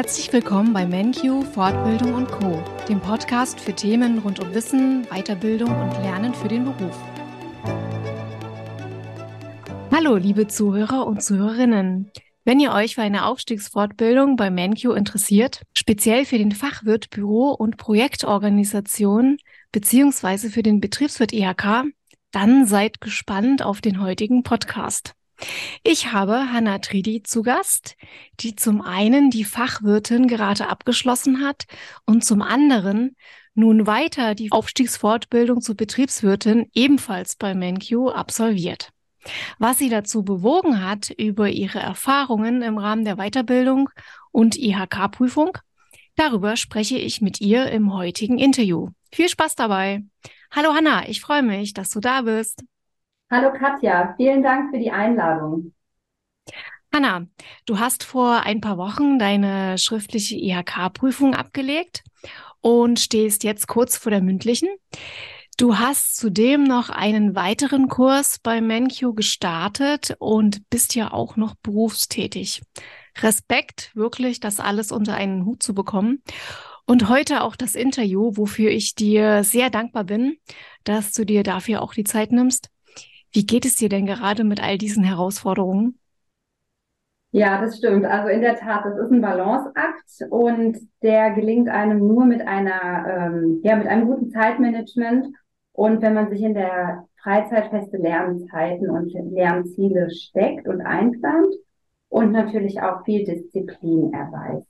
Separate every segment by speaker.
Speaker 1: Herzlich willkommen bei MenQ Fortbildung und Co, dem Podcast für Themen rund um Wissen, Weiterbildung und Lernen für den Beruf. Hallo, liebe Zuhörer und Zuhörerinnen. Wenn ihr euch für eine Aufstiegsfortbildung bei MenQ interessiert, speziell für den Fachwirt Büro und Projektorganisation beziehungsweise für den Betriebswirt IHK, dann seid gespannt auf den heutigen Podcast. Ich habe Hanna Tridi zu Gast, die zum einen die Fachwirtin gerade abgeschlossen hat und zum anderen nun weiter die Aufstiegsfortbildung zur Betriebswirtin ebenfalls bei MenQ absolviert. Was sie dazu bewogen hat, über ihre Erfahrungen im Rahmen der Weiterbildung und IHK-Prüfung, darüber spreche ich mit ihr im heutigen Interview. Viel Spaß dabei. Hallo Hanna, ich freue mich, dass du da bist.
Speaker 2: Hallo Katja, vielen Dank für die Einladung.
Speaker 1: Hanna, du hast vor ein paar Wochen deine schriftliche IHK-Prüfung abgelegt und stehst jetzt kurz vor der mündlichen. Du hast zudem noch einen weiteren Kurs bei MenQ gestartet und bist ja auch noch berufstätig. Respekt, wirklich, das alles unter einen Hut zu bekommen. Und heute auch das Interview, wofür ich dir sehr dankbar bin, dass du dir dafür auch die Zeit nimmst. Wie geht es dir denn gerade mit all diesen Herausforderungen?
Speaker 2: Ja, das stimmt. Also in der Tat, das ist ein Balanceakt und der gelingt einem nur mit einer, ähm, ja, mit einem guten Zeitmanagement und wenn man sich in der Freizeit feste Lernzeiten und Lernziele steckt und einplant und natürlich auch viel Disziplin erweist.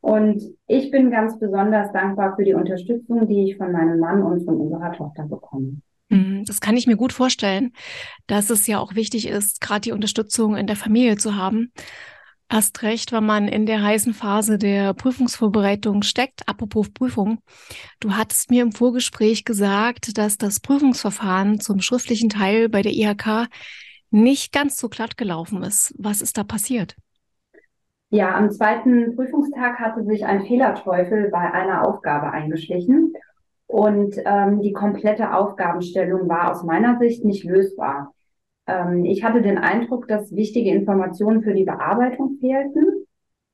Speaker 2: Und ich bin ganz besonders dankbar für die Unterstützung, die ich von meinem Mann und von unserer Tochter bekomme.
Speaker 1: Mhm, das kann ich mir gut vorstellen, dass es ja auch wichtig ist, gerade die Unterstützung in der Familie zu haben, Hast recht, wenn man in der heißen Phase der Prüfungsvorbereitung steckt. Apropos Prüfung. Du hattest mir im Vorgespräch gesagt, dass das Prüfungsverfahren zum schriftlichen Teil bei der IHK nicht ganz so glatt gelaufen ist. Was ist da passiert?
Speaker 2: Ja, am zweiten Prüfungstag hatte sich ein Fehlerteufel bei einer Aufgabe eingeschlichen und ähm, die komplette Aufgabenstellung war aus meiner Sicht nicht lösbar. Ähm, ich hatte den Eindruck, dass wichtige Informationen für die Bearbeitung fehlten.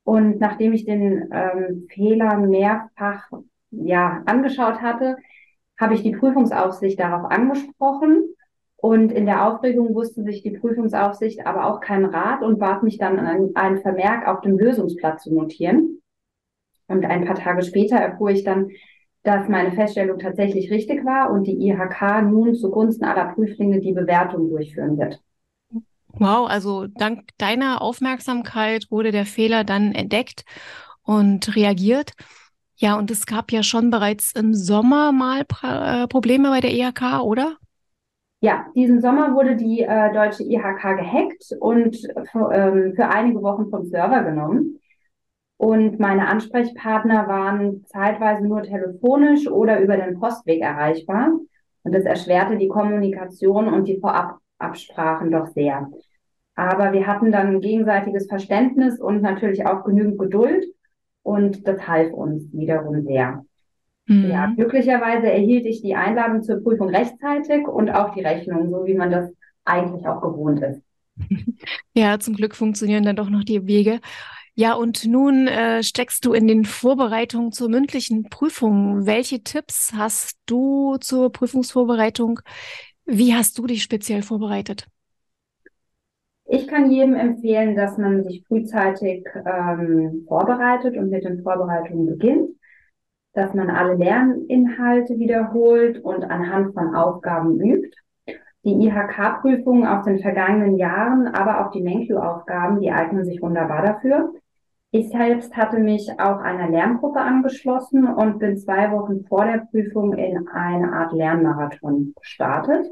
Speaker 2: Und nachdem ich den ähm, Fehler mehrfach ja, angeschaut hatte, habe ich die Prüfungsaufsicht darauf angesprochen. Und in der Aufregung wusste sich die Prüfungsaufsicht aber auch keinen Rat und bat mich dann, einen, einen Vermerk auf dem Lösungsblatt zu notieren. Und ein paar Tage später erfuhr ich dann, dass meine Feststellung tatsächlich richtig war und die IHK nun zugunsten aller Prüflinge die Bewertung durchführen wird.
Speaker 1: Wow, also dank deiner Aufmerksamkeit wurde der Fehler dann entdeckt und reagiert. Ja, und es gab ja schon bereits im Sommer mal pra äh, Probleme bei der IHK, oder?
Speaker 2: Ja, diesen Sommer wurde die äh, deutsche IHK gehackt und ähm, für einige Wochen vom Server genommen. Und meine Ansprechpartner waren zeitweise nur telefonisch oder über den Postweg erreichbar. Und das erschwerte die Kommunikation und die Vorababsprachen doch sehr. Aber wir hatten dann gegenseitiges Verständnis und natürlich auch genügend Geduld. Und das half uns wiederum sehr. Mhm. Ja, glücklicherweise erhielt ich die Einladung zur Prüfung rechtzeitig und auch die Rechnung, so wie man das eigentlich auch gewohnt ist.
Speaker 1: Ja, zum Glück funktionieren dann doch noch die Wege. Ja, und nun äh, steckst du in den Vorbereitungen zur mündlichen Prüfung. Welche Tipps hast du zur Prüfungsvorbereitung? Wie hast du dich speziell vorbereitet?
Speaker 2: Ich kann jedem empfehlen, dass man sich frühzeitig ähm, vorbereitet und mit den Vorbereitungen beginnt, dass man alle Lerninhalte wiederholt und anhand von Aufgaben übt. Die IHK-Prüfungen aus den vergangenen Jahren, aber auch die MENQ-Aufgaben, die eignen sich wunderbar dafür. Ich selbst hatte mich auch einer Lerngruppe angeschlossen und bin zwei Wochen vor der Prüfung in eine Art Lernmarathon gestartet.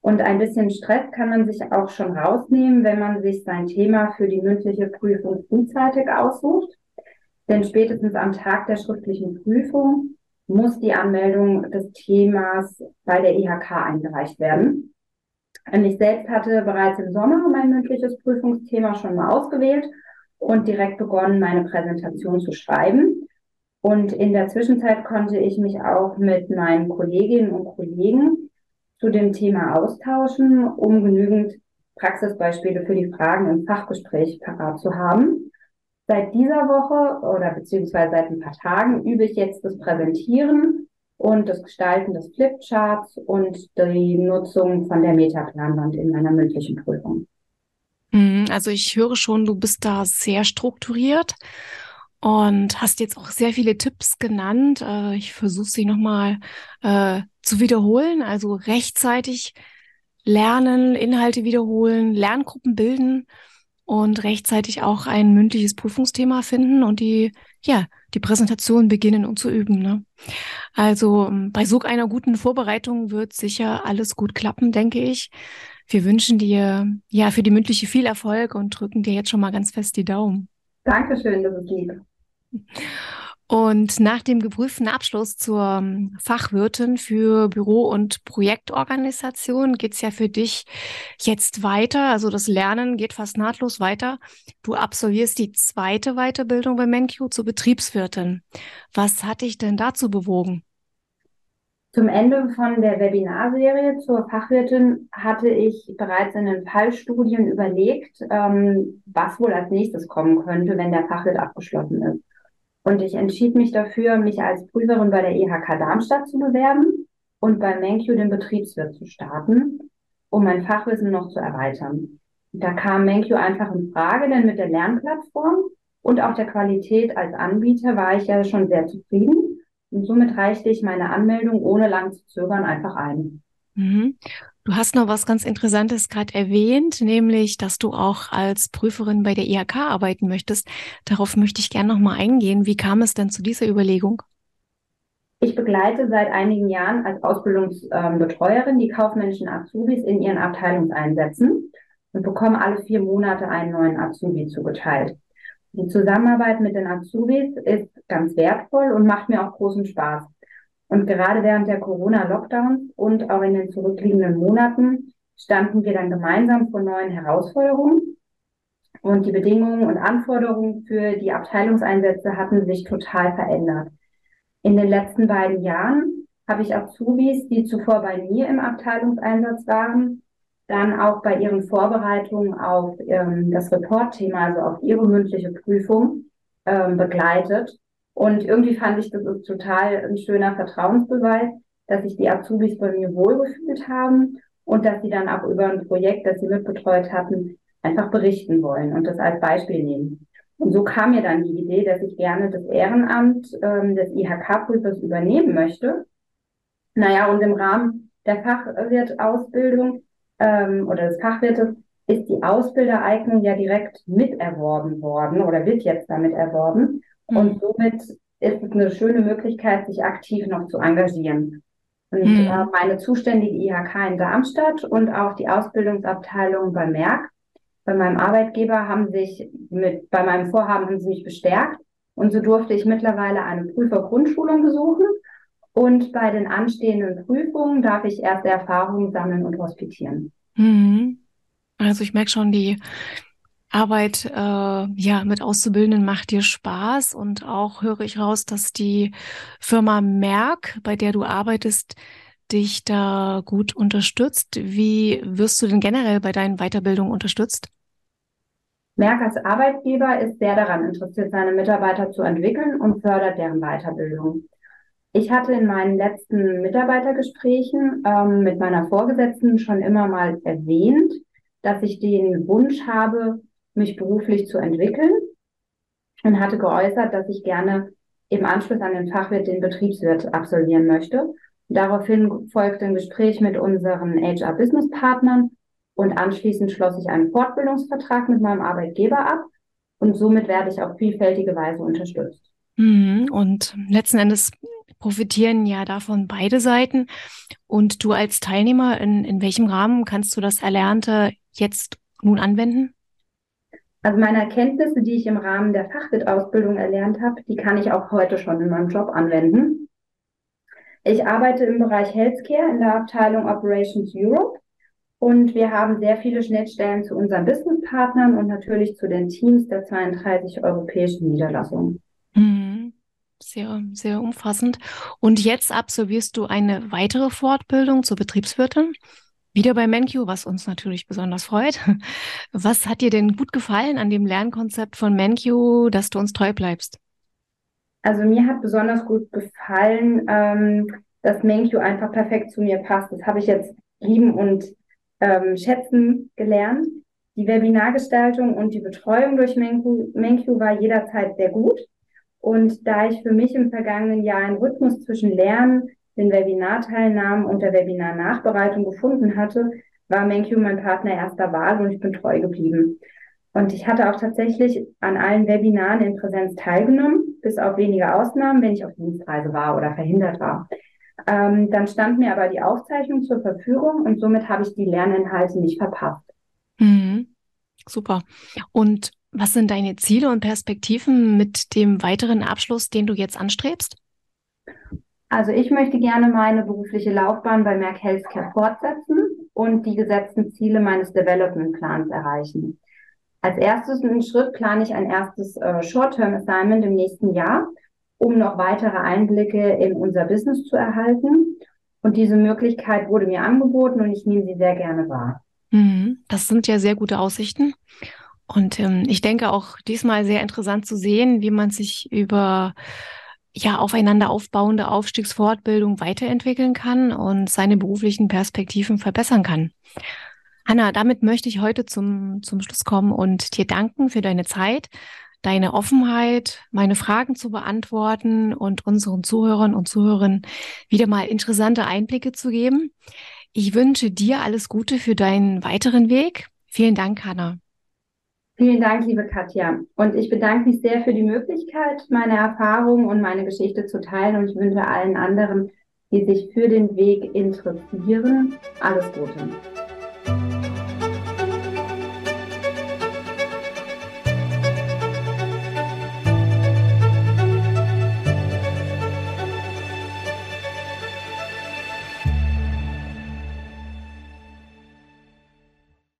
Speaker 2: Und ein bisschen Stress kann man sich auch schon rausnehmen, wenn man sich sein Thema für die mündliche Prüfung frühzeitig aussucht. Denn spätestens am Tag der schriftlichen Prüfung muss die Anmeldung des Themas bei der IHK eingereicht werden. Und ich selbst hatte bereits im Sommer mein mündliches Prüfungsthema schon mal ausgewählt und direkt begonnen, meine Präsentation zu schreiben. Und in der Zwischenzeit konnte ich mich auch mit meinen Kolleginnen und Kollegen zu dem Thema austauschen, um genügend Praxisbeispiele für die Fragen im Fachgespräch parat zu haben. Seit dieser Woche oder beziehungsweise seit ein paar Tagen übe ich jetzt das Präsentieren und das Gestalten des Flipcharts und die Nutzung von der Metaplanwand in meiner mündlichen Prüfung.
Speaker 1: Mhm, also ich höre schon, du bist da sehr strukturiert und hast jetzt auch sehr viele Tipps genannt. Äh, ich versuche sie nochmal äh, zu wiederholen. Also rechtzeitig lernen, Inhalte wiederholen, Lerngruppen bilden und rechtzeitig auch ein mündliches Prüfungsthema finden und die, ja, die Präsentation beginnen und zu üben. Ne? Also ähm, bei so einer guten Vorbereitung wird sicher alles gut klappen, denke ich. Wir wünschen dir ja für die mündliche viel Erfolg und drücken dir jetzt schon mal ganz fest die Daumen.
Speaker 2: Dankeschön, das ist lieb.
Speaker 1: Und nach dem geprüften Abschluss zur Fachwirtin für Büro- und Projektorganisation geht's ja für dich jetzt weiter. Also das Lernen geht fast nahtlos weiter. Du absolvierst die zweite Weiterbildung bei Menkyu zur Betriebswirtin. Was hat dich denn dazu bewogen?
Speaker 2: Zum Ende von der Webinarserie zur Fachwirtin hatte ich bereits in den Fallstudien überlegt, ähm, was wohl als nächstes kommen könnte, wenn der Fachwirt abgeschlossen ist. Und ich entschied mich dafür, mich als Prüferin bei der IHK Darmstadt zu bewerben und bei MenQ den Betriebswirt zu starten, um mein Fachwissen noch zu erweitern. Da kam MenQ einfach in Frage, denn mit der Lernplattform und auch der Qualität als Anbieter war ich ja schon sehr zufrieden. Und somit reichte ich meine Anmeldung ohne lang zu zögern einfach ein.
Speaker 1: Mhm. Du hast noch was ganz Interessantes gerade erwähnt, nämlich, dass du auch als Prüferin bei der IHK arbeiten möchtest. Darauf möchte ich gerne noch mal eingehen. Wie kam es denn zu dieser Überlegung?
Speaker 2: Ich begleite seit einigen Jahren als Ausbildungsbetreuerin die kaufmännischen Azubis in ihren Abteilungseinsätzen und bekomme alle vier Monate einen neuen Azubi zugeteilt. Die Zusammenarbeit mit den Azubis ist ganz wertvoll und macht mir auch großen Spaß. Und gerade während der Corona-Lockdowns und auch in den zurückliegenden Monaten standen wir dann gemeinsam vor neuen Herausforderungen. Und die Bedingungen und Anforderungen für die Abteilungseinsätze hatten sich total verändert. In den letzten beiden Jahren habe ich Azubis, die zuvor bei mir im Abteilungseinsatz waren, dann auch bei ihren Vorbereitungen auf ähm, das Report-Thema, also auf ihre mündliche Prüfung, ähm, begleitet und irgendwie fand ich, das ist total ein schöner Vertrauensbeweis, dass sich die Azubis bei mir wohlgefühlt haben und dass sie dann auch über ein Projekt, das sie mitbetreut hatten, einfach berichten wollen und das als Beispiel nehmen. Und so kam mir dann die Idee, dass ich gerne das Ehrenamt ähm, des IHK-Prüfers übernehmen möchte. Naja, und im Rahmen der Fachwirtausbildung ähm, oder des Fachwirtes ist die Ausbildereignung ja direkt miterworben worden oder wird jetzt damit erworben. Und mhm. somit ist es eine schöne Möglichkeit, sich aktiv noch zu engagieren. Und mhm. äh, meine zuständige IHK in Darmstadt und auch die Ausbildungsabteilung bei Merck, bei meinem Arbeitgeber haben sich mit, bei meinem Vorhaben haben sie mich bestärkt. Und so durfte ich mittlerweile eine Prüfergrundschulung besuchen. Und bei den anstehenden Prüfungen darf ich erste Erfahrungen sammeln und hospitieren.
Speaker 1: Mhm. Also ich merke schon, die Arbeit äh, ja mit Auszubildenden macht dir Spaß und auch höre ich raus, dass die Firma Merck, bei der du arbeitest, dich da gut unterstützt. Wie wirst du denn generell bei deinen Weiterbildungen unterstützt?
Speaker 2: Merck als Arbeitgeber ist sehr daran interessiert, seine Mitarbeiter zu entwickeln und fördert deren Weiterbildung. Ich hatte in meinen letzten Mitarbeitergesprächen ähm, mit meiner Vorgesetzten schon immer mal erwähnt, dass ich den Wunsch habe, mich beruflich zu entwickeln und hatte geäußert, dass ich gerne im Anschluss an den Fachwirt den Betriebswirt absolvieren möchte. Daraufhin folgte ein Gespräch mit unseren HR-Business-Partnern und anschließend schloss ich einen Fortbildungsvertrag mit meinem Arbeitgeber ab und somit werde ich auf vielfältige Weise unterstützt.
Speaker 1: Mhm. Und letzten Endes profitieren ja davon beide Seiten. Und du als Teilnehmer, in, in welchem Rahmen kannst du das Erlernte jetzt nun anwenden?
Speaker 2: Also meine Erkenntnisse, die ich im Rahmen der Fachwirtausbildung erlernt habe, die kann ich auch heute schon in meinem Job anwenden. Ich arbeite im Bereich Healthcare in der Abteilung Operations Europe und wir haben sehr viele Schnittstellen zu unseren Businesspartnern und natürlich zu den Teams der 32 europäischen Niederlassungen.
Speaker 1: Mhm. Sehr, sehr umfassend. Und jetzt absolvierst du eine weitere Fortbildung zur Betriebswirtin. Wieder bei MenQ, was uns natürlich besonders freut. Was hat dir denn gut gefallen an dem Lernkonzept von MenQ, dass du uns treu bleibst?
Speaker 2: Also mir hat besonders gut gefallen, ähm, dass MenQ einfach perfekt zu mir passt. Das habe ich jetzt lieben und ähm, schätzen gelernt. Die Webinargestaltung und die Betreuung durch MenQ, MenQ war jederzeit sehr gut. Und da ich für mich im vergangenen Jahr einen Rhythmus zwischen Lernen, den Webinarteilnahmen und der Webinarnachbereitung gefunden hatte, war MenQ mein Partner erster Wahl und ich bin treu geblieben. Und ich hatte auch tatsächlich an allen Webinaren in Präsenz teilgenommen, bis auf wenige Ausnahmen, wenn ich auf Dienstreise war oder verhindert war. Ähm, dann stand mir aber die Aufzeichnung zur Verfügung und somit habe ich die Lerninhalte nicht verpasst.
Speaker 1: Mhm. Super. Und was sind deine Ziele und Perspektiven mit dem weiteren Abschluss, den du jetzt anstrebst?
Speaker 2: Also ich möchte gerne meine berufliche Laufbahn bei Merck Healthcare fortsetzen und die gesetzten Ziele meines Development Plans erreichen. Als erstes Schritt plane ich ein erstes äh, Short-Term Assignment im nächsten Jahr, um noch weitere Einblicke in unser Business zu erhalten. Und diese Möglichkeit wurde mir angeboten und ich nehme sie sehr gerne wahr.
Speaker 1: Mhm. Das sind ja sehr gute Aussichten. Und ähm, ich denke auch diesmal sehr interessant zu sehen, wie man sich über ja aufeinander aufbauende Aufstiegsfortbildung weiterentwickeln kann und seine beruflichen Perspektiven verbessern kann. Hanna, damit möchte ich heute zum, zum Schluss kommen und dir danken für deine Zeit, deine Offenheit, meine Fragen zu beantworten und unseren Zuhörern und Zuhörern wieder mal interessante Einblicke zu geben. Ich wünsche dir alles Gute für deinen weiteren Weg. Vielen Dank, Hanna.
Speaker 2: Vielen Dank, liebe Katja. Und ich bedanke mich sehr für die Möglichkeit, meine Erfahrungen und meine Geschichte zu teilen. Und ich wünsche allen anderen, die sich für den Weg interessieren, alles Gute.